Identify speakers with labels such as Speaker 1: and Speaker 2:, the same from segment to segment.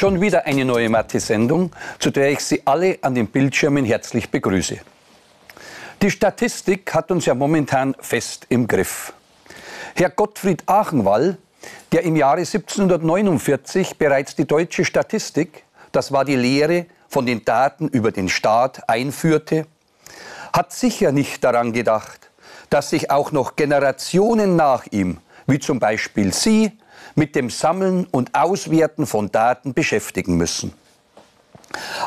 Speaker 1: Schon wieder eine neue Mathe-Sendung, zu der ich Sie alle an den Bildschirmen herzlich begrüße. Die Statistik hat uns ja momentan fest im Griff. Herr Gottfried Achenwall, der im Jahre 1749 bereits die deutsche Statistik, das war die Lehre von den Daten über den Staat, einführte, hat sicher nicht daran gedacht, dass sich auch noch Generationen nach ihm, wie zum Beispiel Sie, mit dem Sammeln und Auswerten von Daten beschäftigen müssen.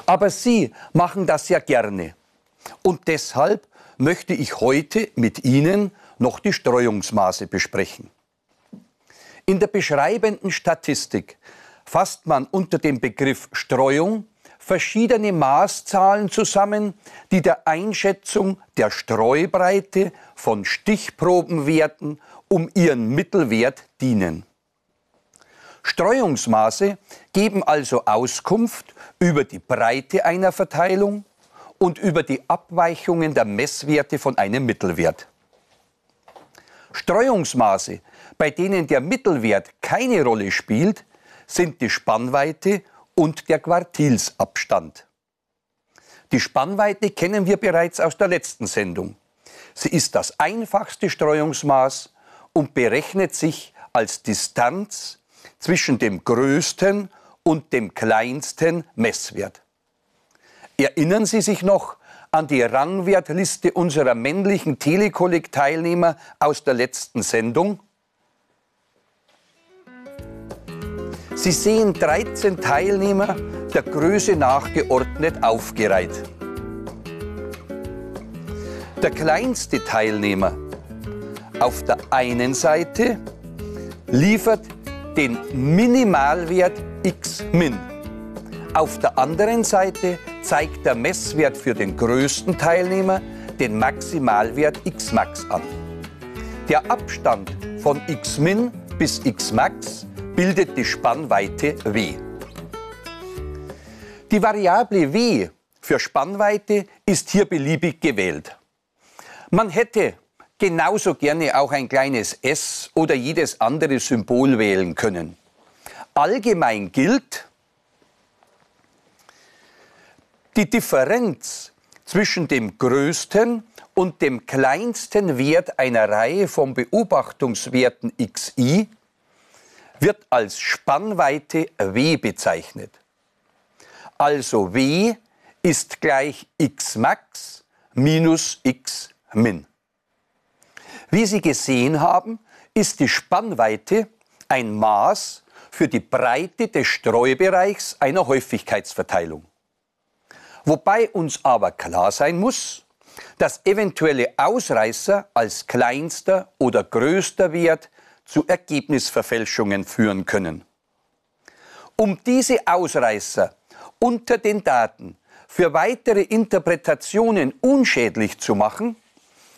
Speaker 1: Aber Sie machen das ja gerne. Und deshalb möchte ich heute mit Ihnen noch die Streuungsmaße besprechen. In der beschreibenden Statistik fasst man unter dem Begriff Streuung verschiedene Maßzahlen zusammen, die der Einschätzung der Streubreite von Stichprobenwerten um ihren Mittelwert dienen. Streuungsmaße geben also Auskunft über die Breite einer Verteilung und über die Abweichungen der Messwerte von einem Mittelwert. Streuungsmaße, bei denen der Mittelwert keine Rolle spielt, sind die Spannweite und der Quartilsabstand. Die Spannweite kennen wir bereits aus der letzten Sendung. Sie ist das einfachste Streuungsmaß und berechnet sich als Distanz zwischen dem größten und dem kleinsten Messwert. Erinnern Sie sich noch an die Rangwertliste unserer männlichen Telekolleg-Teilnehmer aus der letzten Sendung? Sie sehen 13 Teilnehmer der Größe nachgeordnet aufgereiht. Der kleinste Teilnehmer auf der einen Seite liefert den Minimalwert x min. Auf der anderen Seite zeigt der Messwert für den größten Teilnehmer den Maximalwert x max an. Der Abstand von x min bis x max bildet die Spannweite w. Die Variable w für Spannweite ist hier beliebig gewählt. Man hätte genauso gerne auch ein kleines s oder jedes andere Symbol wählen können. Allgemein gilt, die Differenz zwischen dem größten und dem kleinsten Wert einer Reihe von Beobachtungswerten xi wird als Spannweite w bezeichnet. Also w ist gleich x max minus x min. Wie Sie gesehen haben, ist die Spannweite ein Maß für die Breite des Streubereichs einer Häufigkeitsverteilung. Wobei uns aber klar sein muss, dass eventuelle Ausreißer als kleinster oder größter Wert zu Ergebnisverfälschungen führen können. Um diese Ausreißer unter den Daten für weitere Interpretationen unschädlich zu machen,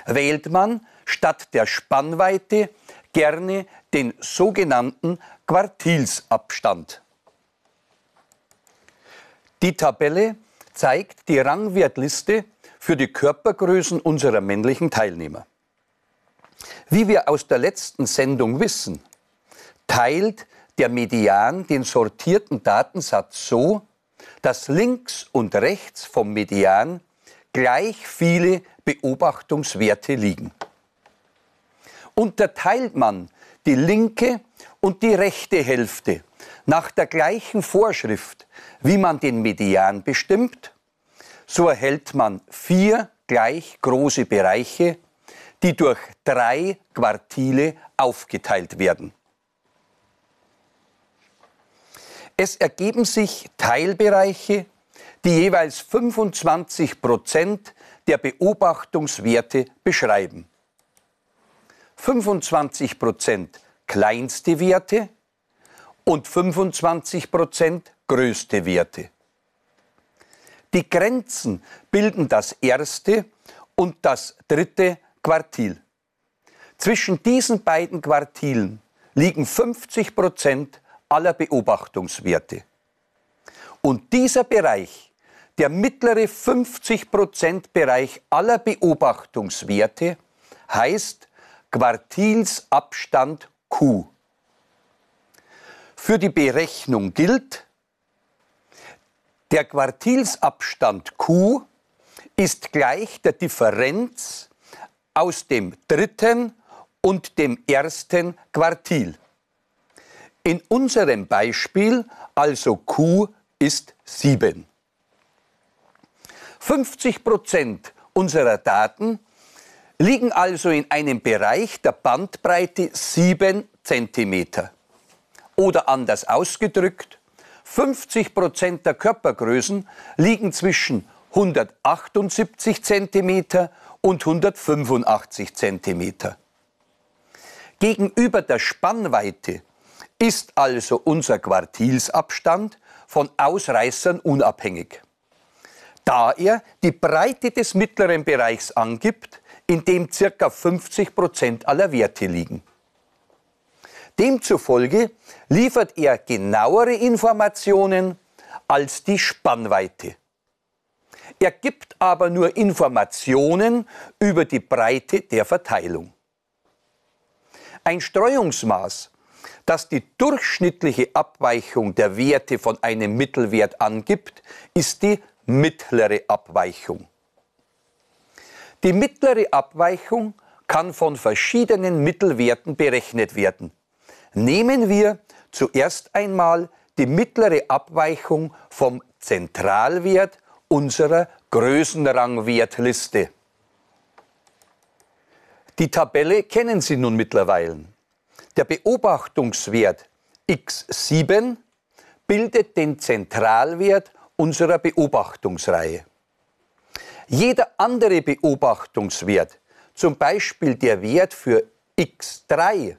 Speaker 1: wählt man statt der Spannweite gerne den sogenannten Quartilsabstand. Die Tabelle zeigt die Rangwertliste für die Körpergrößen unserer männlichen Teilnehmer. Wie wir aus der letzten Sendung wissen, teilt der Median den sortierten Datensatz so, dass links und rechts vom Median gleich viele Beobachtungswerte liegen. Unterteilt man die linke und die rechte Hälfte nach der gleichen Vorschrift, wie man den Median bestimmt, so erhält man vier gleich große Bereiche die durch drei Quartile aufgeteilt werden. Es ergeben sich Teilbereiche, die jeweils 25 Prozent der Beobachtungswerte beschreiben. 25 Prozent kleinste Werte und 25 Prozent größte Werte. Die Grenzen bilden das erste und das dritte Quartil. Zwischen diesen beiden Quartilen liegen 50 Prozent aller Beobachtungswerte. Und dieser Bereich, der mittlere 50 Prozent Bereich aller Beobachtungswerte, heißt Quartilsabstand Q. Für die Berechnung gilt, Der Quartilsabstand Q ist gleich der Differenz aus dem dritten und dem ersten Quartil. In unserem Beispiel also Q ist 7. 50 Prozent unserer Daten liegen also in einem Bereich der Bandbreite 7 cm. Oder anders ausgedrückt, 50 Prozent der Körpergrößen liegen zwischen 178 cm und 185 cm. Gegenüber der Spannweite ist also unser Quartilsabstand von Ausreißern unabhängig, da er die Breite des mittleren Bereichs angibt, in dem ca. 50 Prozent aller Werte liegen. Demzufolge liefert er genauere Informationen als die Spannweite. Er gibt aber nur Informationen über die Breite der Verteilung. Ein Streuungsmaß, das die durchschnittliche Abweichung der Werte von einem Mittelwert angibt, ist die mittlere Abweichung. Die mittlere Abweichung kann von verschiedenen Mittelwerten berechnet werden. Nehmen wir zuerst einmal die mittlere Abweichung vom Zentralwert unserer Größenrangwertliste. Die Tabelle kennen Sie nun mittlerweile. Der Beobachtungswert x7 bildet den Zentralwert unserer Beobachtungsreihe. Jeder andere Beobachtungswert, zum Beispiel der Wert für x3,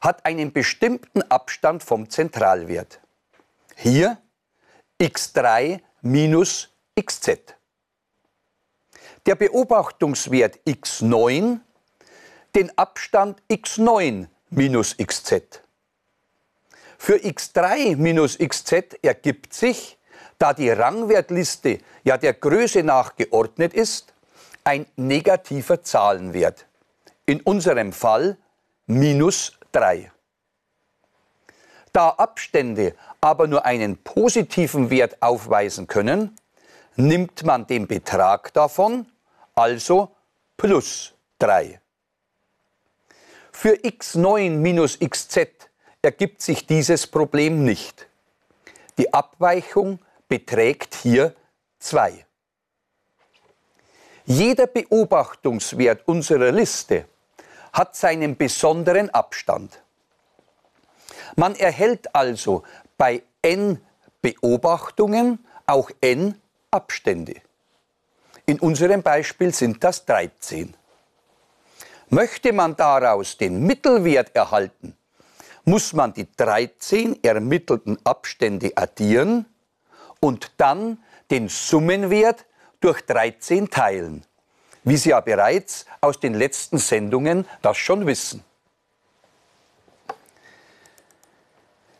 Speaker 1: hat einen bestimmten Abstand vom Zentralwert. Hier x3 minus xz. Der Beobachtungswert x9 den Abstand x9 minus xz. Für x3 minus xz ergibt sich, da die Rangwertliste ja der Größe nach geordnet ist, ein negativer Zahlenwert. In unserem Fall minus 3. Da Abstände aber nur einen positiven Wert aufweisen können, nimmt man den Betrag davon, also plus 3. Für x9 minus xz ergibt sich dieses Problem nicht. Die Abweichung beträgt hier 2. Jeder Beobachtungswert unserer Liste hat seinen besonderen Abstand. Man erhält also bei n Beobachtungen auch n Abstände. In unserem Beispiel sind das 13. Möchte man daraus den Mittelwert erhalten, muss man die 13 ermittelten Abstände addieren und dann den Summenwert durch 13 teilen wie Sie ja bereits aus den letzten Sendungen das schon wissen.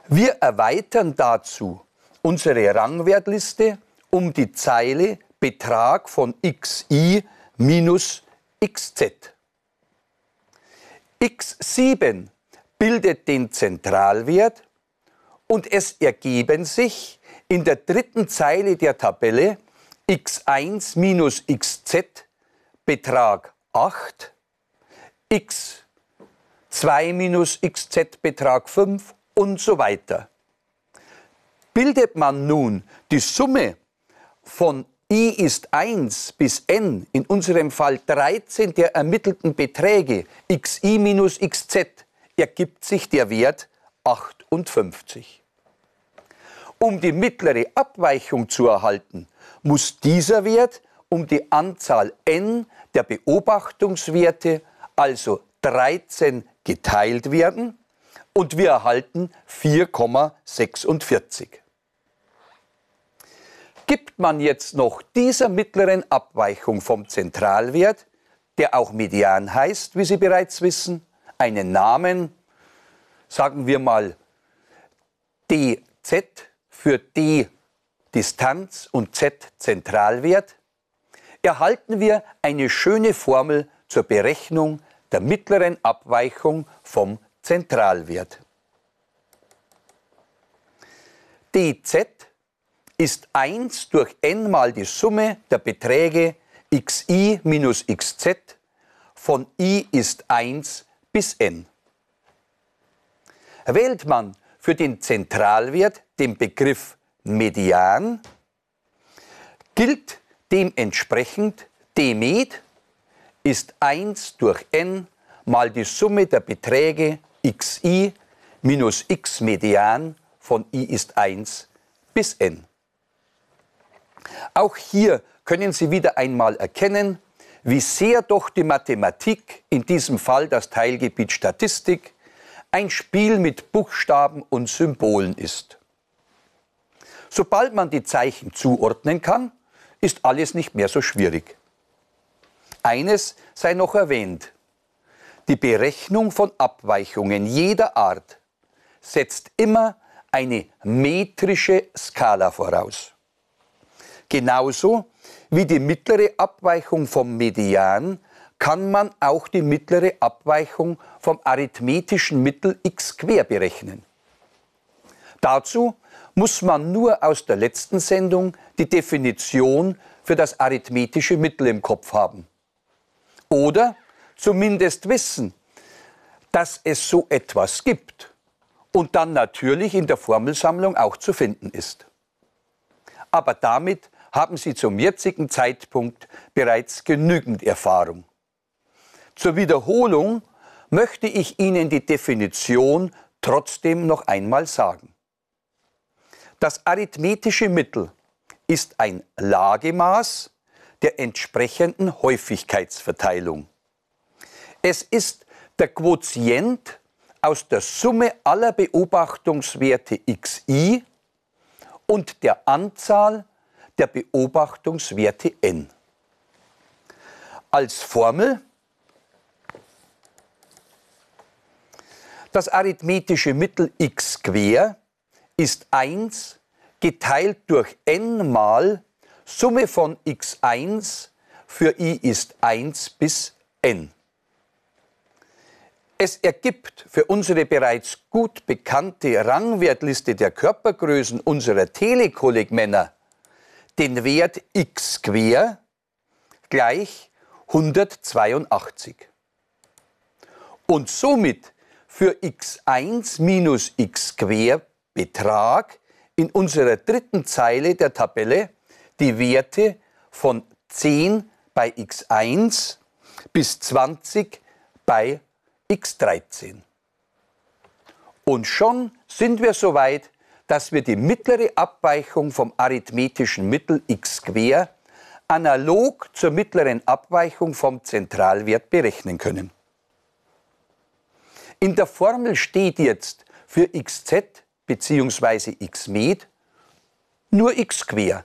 Speaker 1: Wir erweitern dazu unsere Rangwertliste um die Zeile Betrag von xi minus xz. x7 bildet den Zentralwert und es ergeben sich in der dritten Zeile der Tabelle x1 minus xz Betrag 8, x 2 minus xz Betrag 5 und so weiter. Bildet man nun die Summe von i ist 1 bis n, in unserem Fall 13 der ermittelten Beträge, xi minus xz, ergibt sich der Wert 58. Um die mittlere Abweichung zu erhalten, muss dieser Wert um die Anzahl n der Beobachtungswerte, also 13, geteilt werden und wir erhalten 4,46. Gibt man jetzt noch dieser mittleren Abweichung vom Zentralwert, der auch Median heißt, wie Sie bereits wissen, einen Namen, sagen wir mal dz für d Distanz und z Zentralwert, erhalten wir eine schöne Formel zur Berechnung der mittleren Abweichung vom Zentralwert. dz ist 1 durch n mal die Summe der Beträge xi minus xz von i ist 1 bis n. Wählt man für den Zentralwert den Begriff Median, gilt dementsprechend Demet ist 1 durch n mal die Summe der Beträge xi minus x Median von i ist 1 bis n. Auch hier können Sie wieder einmal erkennen, wie sehr doch die Mathematik, in diesem Fall das Teilgebiet Statistik, ein Spiel mit Buchstaben und Symbolen ist. Sobald man die Zeichen zuordnen kann, ist alles nicht mehr so schwierig. Eines sei noch erwähnt. Die Berechnung von Abweichungen jeder Art setzt immer eine metrische Skala voraus. Genauso wie die mittlere Abweichung vom Median kann man auch die mittlere Abweichung vom arithmetischen Mittel x quer berechnen. Dazu muss man nur aus der letzten Sendung die Definition für das arithmetische Mittel im Kopf haben. Oder zumindest wissen, dass es so etwas gibt und dann natürlich in der Formelsammlung auch zu finden ist. Aber damit haben Sie zum jetzigen Zeitpunkt bereits genügend Erfahrung. Zur Wiederholung möchte ich Ihnen die Definition trotzdem noch einmal sagen. Das arithmetische Mittel ist ein Lagemaß der entsprechenden Häufigkeitsverteilung. Es ist der Quotient aus der Summe aller Beobachtungswerte xi und der Anzahl der Beobachtungswerte n. Als Formel das arithmetische Mittel x quer ist 1 geteilt durch n mal Summe von x1 für i ist 1 bis n. Es ergibt für unsere bereits gut bekannte Rangwertliste der Körpergrößen unserer Telekollegmänner den Wert x quer gleich 182. Und somit für x1 minus x quer Betrag in unserer dritten Zeile der Tabelle die Werte von 10 bei x1 bis 20 bei x13. Und schon sind wir so weit, dass wir die mittlere Abweichung vom arithmetischen Mittel x quer analog zur mittleren Abweichung vom Zentralwert berechnen können. In der Formel steht jetzt für xz bzw. xmed nur x quer.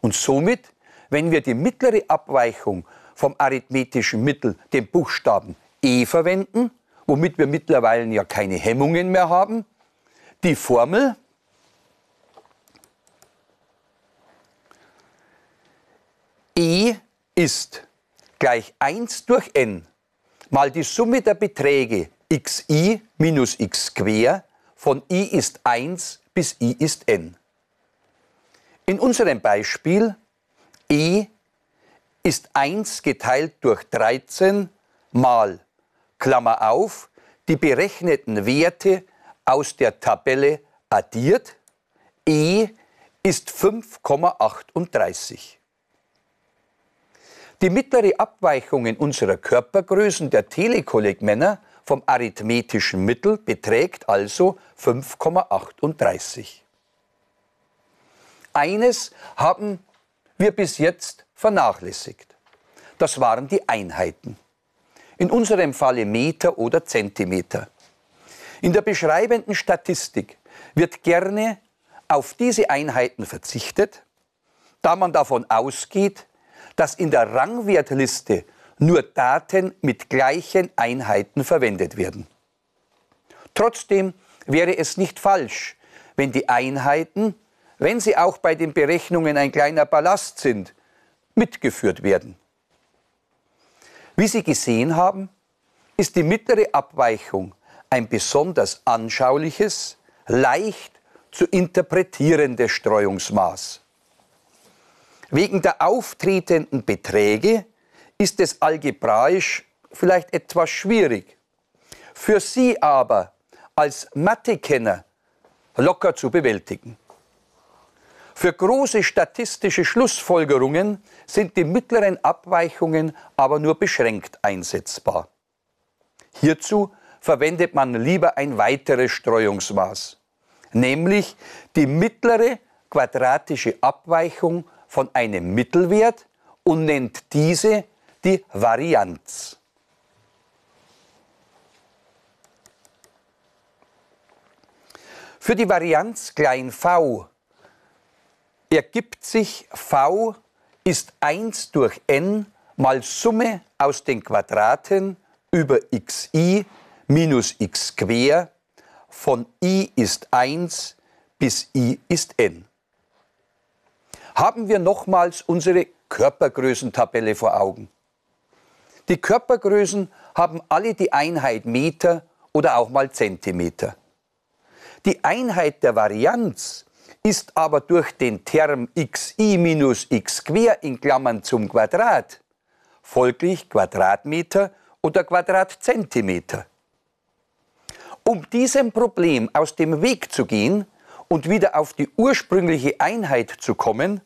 Speaker 1: Und somit, wenn wir die mittlere Abweichung vom arithmetischen Mittel, den Buchstaben e verwenden, womit wir mittlerweile ja keine Hemmungen mehr haben, die Formel E ist gleich 1 durch n mal die Summe der Beträge xi minus x quer von i ist 1 bis i ist n. In unserem Beispiel e ist 1 geteilt durch 13 mal, Klammer auf, die berechneten Werte aus der Tabelle addiert. E ist 5,38. Die mittlere Abweichung in unserer Körpergrößen der Telekollegmänner vom arithmetischen Mittel beträgt also 5,38. Eines haben wir bis jetzt vernachlässigt. Das waren die Einheiten. In unserem Falle Meter oder Zentimeter. In der beschreibenden Statistik wird gerne auf diese Einheiten verzichtet, da man davon ausgeht, dass in der Rangwertliste nur Daten mit gleichen Einheiten verwendet werden. Trotzdem wäre es nicht falsch, wenn die Einheiten, wenn sie auch bei den Berechnungen ein kleiner Ballast sind, mitgeführt werden. Wie Sie gesehen haben, ist die mittlere Abweichung ein besonders anschauliches, leicht zu interpretierende Streuungsmaß. Wegen der auftretenden Beträge ist es algebraisch vielleicht etwas schwierig. Für Sie aber als Mathekenner locker zu bewältigen. Für große statistische Schlussfolgerungen sind die mittleren Abweichungen aber nur beschränkt einsetzbar. Hierzu verwendet man lieber ein weiteres Streuungsmaß, nämlich die mittlere quadratische Abweichung von einem Mittelwert und nennt diese die Varianz. Für die Varianz klein v ergibt sich v ist 1 durch n mal Summe aus den Quadraten über xi minus x quer von i ist 1 bis i ist n. Haben wir nochmals unsere Körpergrößentabelle vor Augen. Die Körpergrößen haben alle die Einheit Meter oder auch mal Zentimeter. Die Einheit der Varianz ist aber durch den Term xi minus x quer in Klammern zum Quadrat folglich Quadratmeter oder Quadratzentimeter. Um diesem Problem aus dem Weg zu gehen und wieder auf die ursprüngliche Einheit zu kommen,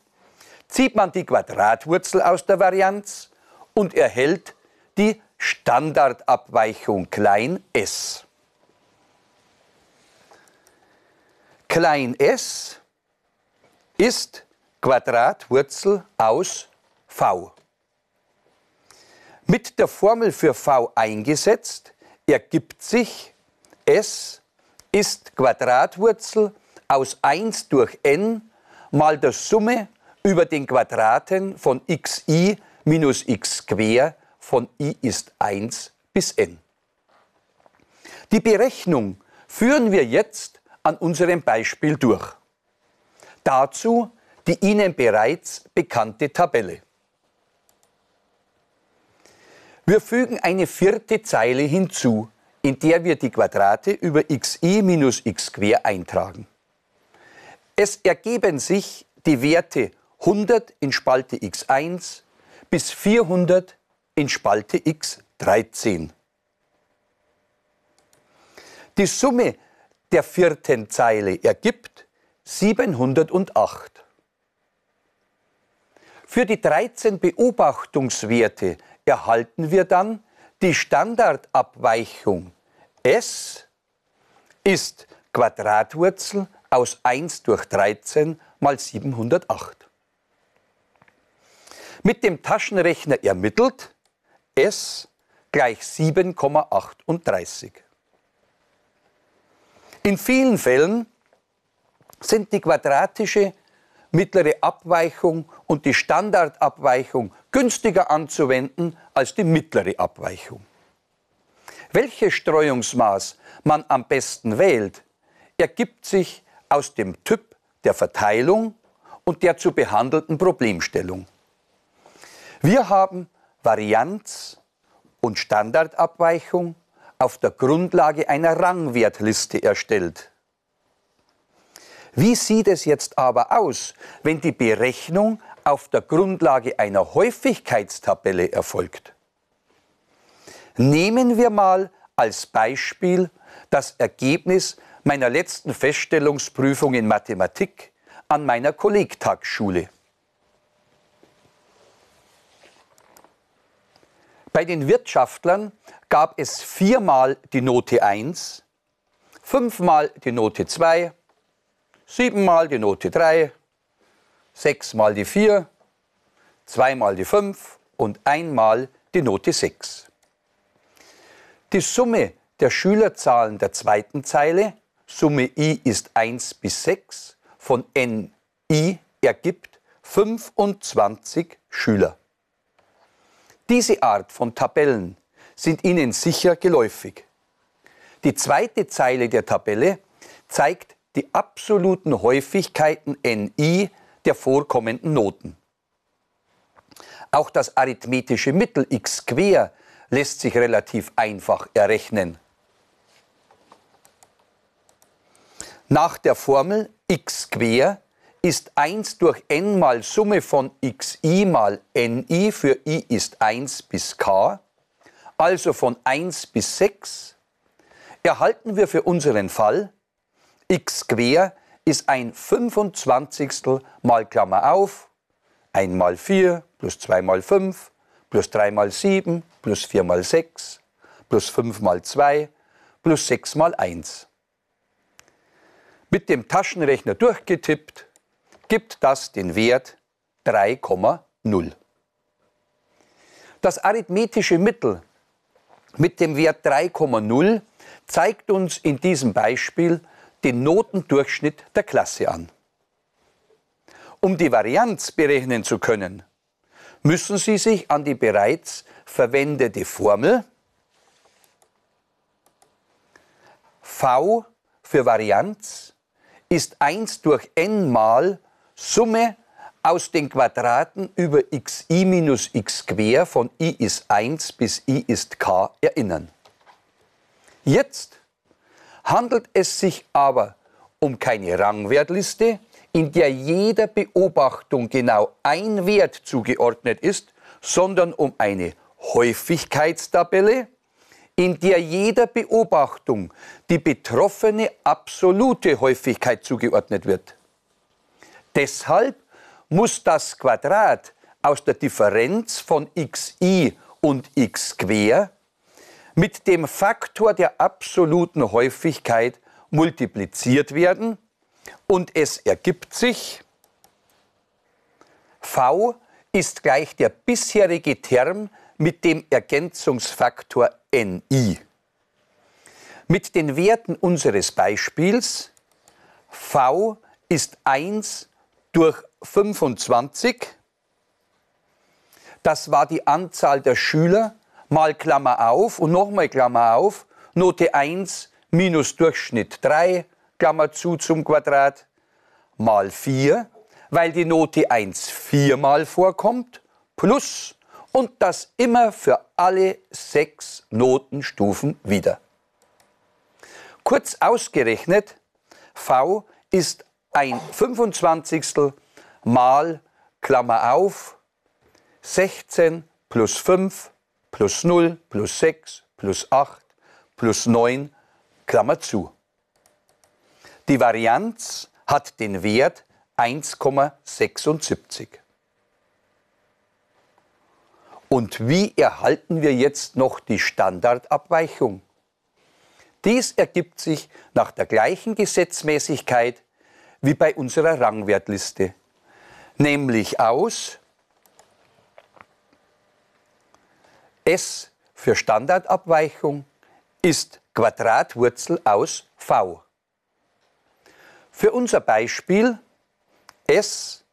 Speaker 1: zieht man die Quadratwurzel aus der Varianz und erhält die Standardabweichung klein s. Klein s ist Quadratwurzel aus v. Mit der Formel für v eingesetzt ergibt sich S ist Quadratwurzel aus 1 durch n mal der Summe über den Quadraten von xi minus x quer von i ist 1 bis n. Die Berechnung führen wir jetzt an unserem Beispiel durch. Dazu die Ihnen bereits bekannte Tabelle. Wir fügen eine vierte Zeile hinzu, in der wir die Quadrate über xi minus x quer eintragen. Es ergeben sich die Werte 100 in Spalte x1 bis 400 in Spalte x13. Die Summe der vierten Zeile ergibt 708. Für die 13 Beobachtungswerte erhalten wir dann die Standardabweichung S ist Quadratwurzel aus 1 durch 13 mal 708. Mit dem Taschenrechner ermittelt S gleich 7,38. In vielen Fällen sind die quadratische mittlere Abweichung und die Standardabweichung günstiger anzuwenden als die mittlere Abweichung. Welches Streuungsmaß man am besten wählt, ergibt sich aus dem Typ der Verteilung und der zu behandelten Problemstellung. Wir haben Varianz und Standardabweichung auf der Grundlage einer Rangwertliste erstellt. Wie sieht es jetzt aber aus, wenn die Berechnung auf der Grundlage einer Häufigkeitstabelle erfolgt? Nehmen wir mal als Beispiel das Ergebnis meiner letzten Feststellungsprüfung in Mathematik an meiner Kollegtagsschule. Bei den Wirtschaftlern gab es viermal die Note 1, fünfmal die Note 2, siebenmal die Note 3, sechsmal die 4, zweimal die 5 und einmal die Note 6. Die Summe der Schülerzahlen der zweiten Zeile, Summe i ist 1 bis 6, von ni ergibt 25 Schüler. Diese Art von Tabellen sind Ihnen sicher geläufig. Die zweite Zeile der Tabelle zeigt die absoluten Häufigkeiten Ni der vorkommenden Noten. Auch das arithmetische Mittel x quer lässt sich relativ einfach errechnen. Nach der Formel x quer ist 1 durch n mal Summe von xi mal ni für i ist 1 bis k, also von 1 bis 6, erhalten wir für unseren Fall x quer ist ein 25. mal Klammer auf, 1 mal 4 plus 2 mal 5 plus 3 mal 7 plus 4 mal 6 plus 5 mal 2 plus 6 mal 1. Mit dem Taschenrechner durchgetippt gibt das den Wert 3,0. Das arithmetische Mittel mit dem Wert 3,0 zeigt uns in diesem Beispiel den Notendurchschnitt der Klasse an. Um die Varianz berechnen zu können, müssen Sie sich an die bereits verwendete Formel V für Varianz ist 1 durch n mal Summe aus den Quadraten über xi minus x quer von i ist 1 bis i ist k erinnern. Jetzt handelt es sich aber um keine Rangwertliste, in der jeder Beobachtung genau ein Wert zugeordnet ist, sondern um eine Häufigkeitstabelle, in der jeder Beobachtung die betroffene absolute Häufigkeit zugeordnet wird. Deshalb muss das Quadrat aus der Differenz von xi und x quer mit dem Faktor der absoluten Häufigkeit multipliziert werden und es ergibt sich, v ist gleich der bisherige Term mit dem Ergänzungsfaktor ni. Mit den Werten unseres Beispiels v ist 1 durch 25. Das war die Anzahl der Schüler mal Klammer auf und nochmal Klammer auf, Note 1 minus Durchschnitt 3, Klammer zu zum Quadrat, mal 4, weil die Note 1 viermal vorkommt, plus und das immer für alle sechs Notenstufen wieder. Kurz ausgerechnet, V ist ein 25. mal Klammer auf 16 plus 5 plus 0 plus 6 plus 8 plus 9 Klammer zu. Die Varianz hat den Wert 1,76. Und wie erhalten wir jetzt noch die Standardabweichung? Dies ergibt sich nach der gleichen Gesetzmäßigkeit wie bei unserer Rangwertliste, nämlich aus S für Standardabweichung ist Quadratwurzel aus v. Für unser Beispiel S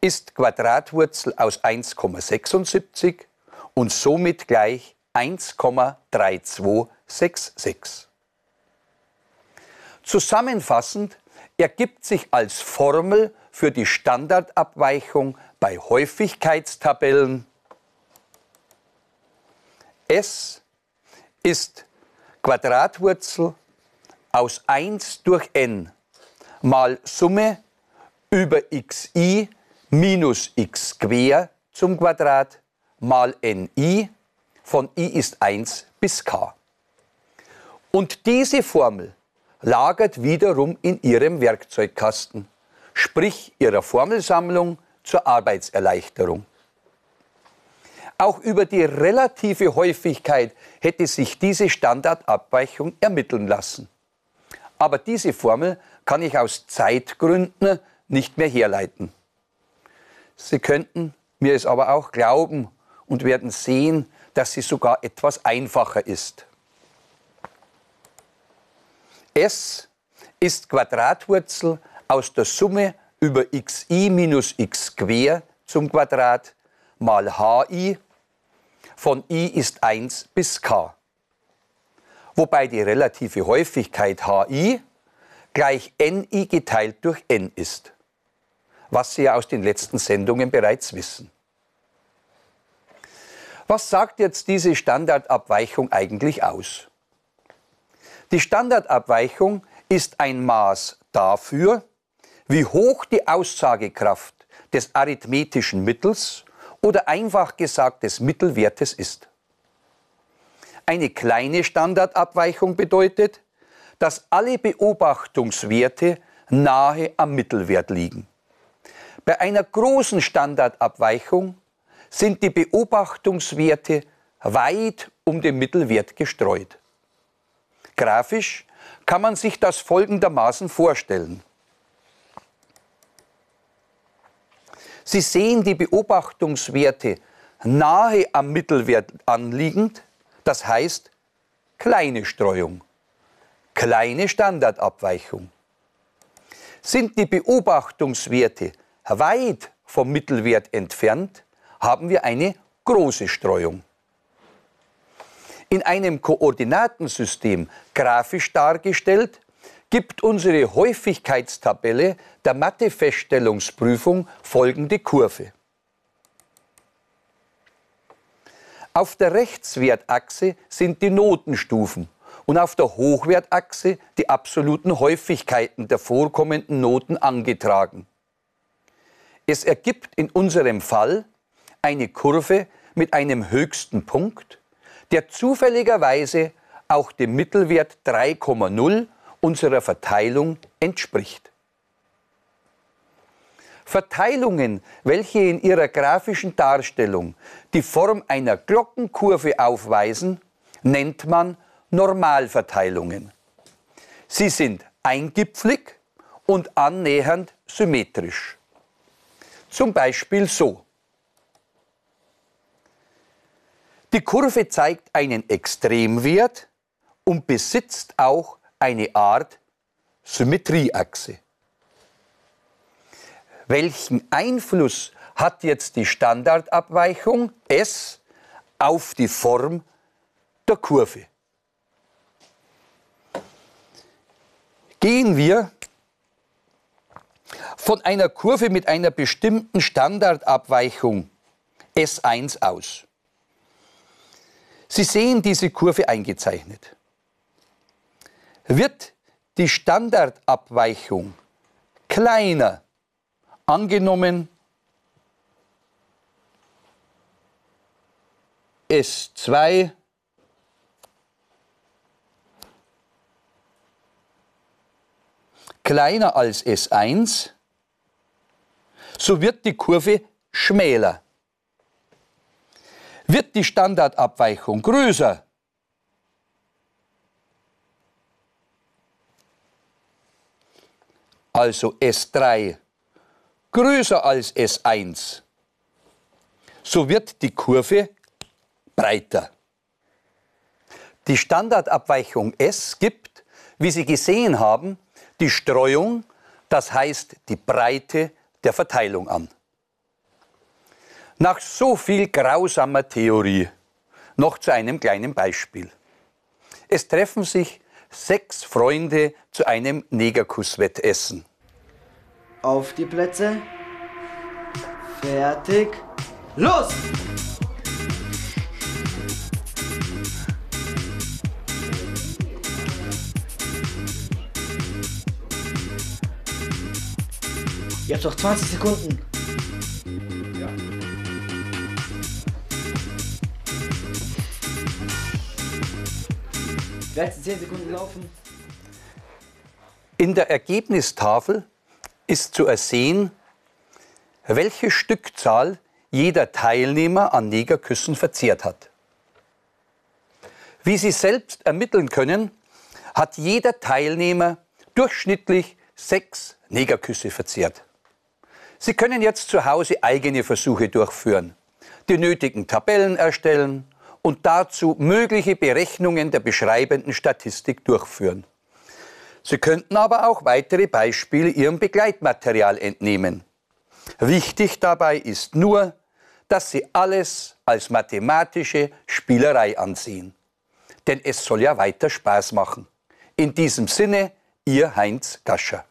Speaker 1: ist Quadratwurzel aus 1,76 und somit gleich 1,3266. Zusammenfassend ergibt sich als Formel für die Standardabweichung bei Häufigkeitstabellen S ist Quadratwurzel aus 1 durch n mal Summe über xi minus x quer zum Quadrat mal ni von i ist 1 bis k. Und diese Formel lagert wiederum in Ihrem Werkzeugkasten, sprich Ihrer Formelsammlung zur Arbeitserleichterung. Auch über die relative Häufigkeit hätte sich diese Standardabweichung ermitteln lassen. Aber diese Formel kann ich aus Zeitgründen nicht mehr herleiten. Sie könnten mir es aber auch glauben und werden sehen, dass sie sogar etwas einfacher ist. S ist Quadratwurzel aus der Summe über xi minus x quer zum Quadrat mal hi von i ist 1 bis k. Wobei die relative Häufigkeit hi gleich ni geteilt durch n ist, was Sie ja aus den letzten Sendungen bereits wissen. Was sagt jetzt diese Standardabweichung eigentlich aus? Die Standardabweichung ist ein Maß dafür, wie hoch die Aussagekraft des arithmetischen Mittels oder einfach gesagt des Mittelwertes ist. Eine kleine Standardabweichung bedeutet, dass alle Beobachtungswerte nahe am Mittelwert liegen. Bei einer großen Standardabweichung sind die Beobachtungswerte weit um den Mittelwert gestreut. Grafisch kann man sich das folgendermaßen vorstellen. Sie sehen die Beobachtungswerte nahe am Mittelwert anliegend, das heißt kleine Streuung, kleine Standardabweichung. Sind die Beobachtungswerte weit vom Mittelwert entfernt, haben wir eine große Streuung. In einem Koordinatensystem grafisch dargestellt, gibt unsere Häufigkeitstabelle der Mathefeststellungsprüfung folgende Kurve. Auf der Rechtswertachse sind die Notenstufen und auf der Hochwertachse die absoluten Häufigkeiten der vorkommenden Noten angetragen. Es ergibt in unserem Fall eine Kurve mit einem höchsten Punkt, der zufälligerweise auch dem Mittelwert 3,0 unserer Verteilung entspricht. Verteilungen, welche in ihrer grafischen Darstellung die Form einer Glockenkurve aufweisen, nennt man Normalverteilungen. Sie sind eingipflig und annähernd symmetrisch. Zum Beispiel so. Die Kurve zeigt einen Extremwert und besitzt auch eine Art Symmetrieachse. Welchen Einfluss hat jetzt die Standardabweichung S auf die Form der Kurve? Gehen wir von einer Kurve mit einer bestimmten Standardabweichung S1 aus. Sie sehen diese Kurve eingezeichnet. Wird die Standardabweichung kleiner, angenommen S2 kleiner als S1, so wird die Kurve schmäler. Wird die Standardabweichung größer, also S3, größer als S1, so wird die Kurve breiter. Die Standardabweichung S gibt, wie Sie gesehen haben, die Streuung, das heißt die Breite der Verteilung an. Nach so viel grausamer Theorie noch zu einem kleinen Beispiel. Es treffen sich sechs Freunde zu einem Negerkusswettessen.
Speaker 2: Auf die Plätze. Fertig. Los! Habt noch 20 Sekunden. Letzte 10 Sekunden laufen.
Speaker 1: In der Ergebnistafel ist zu ersehen, welche Stückzahl jeder Teilnehmer an Negerküssen verzehrt hat. Wie Sie selbst ermitteln können, hat jeder Teilnehmer durchschnittlich sechs Negerküsse verzehrt. Sie können jetzt zu Hause eigene Versuche durchführen, die nötigen Tabellen erstellen und dazu mögliche Berechnungen der beschreibenden Statistik durchführen. Sie könnten aber auch weitere Beispiele Ihrem Begleitmaterial entnehmen. Wichtig dabei ist nur, dass Sie alles als mathematische Spielerei ansehen. Denn es soll ja weiter Spaß machen. In diesem Sinne, Ihr Heinz Gascher.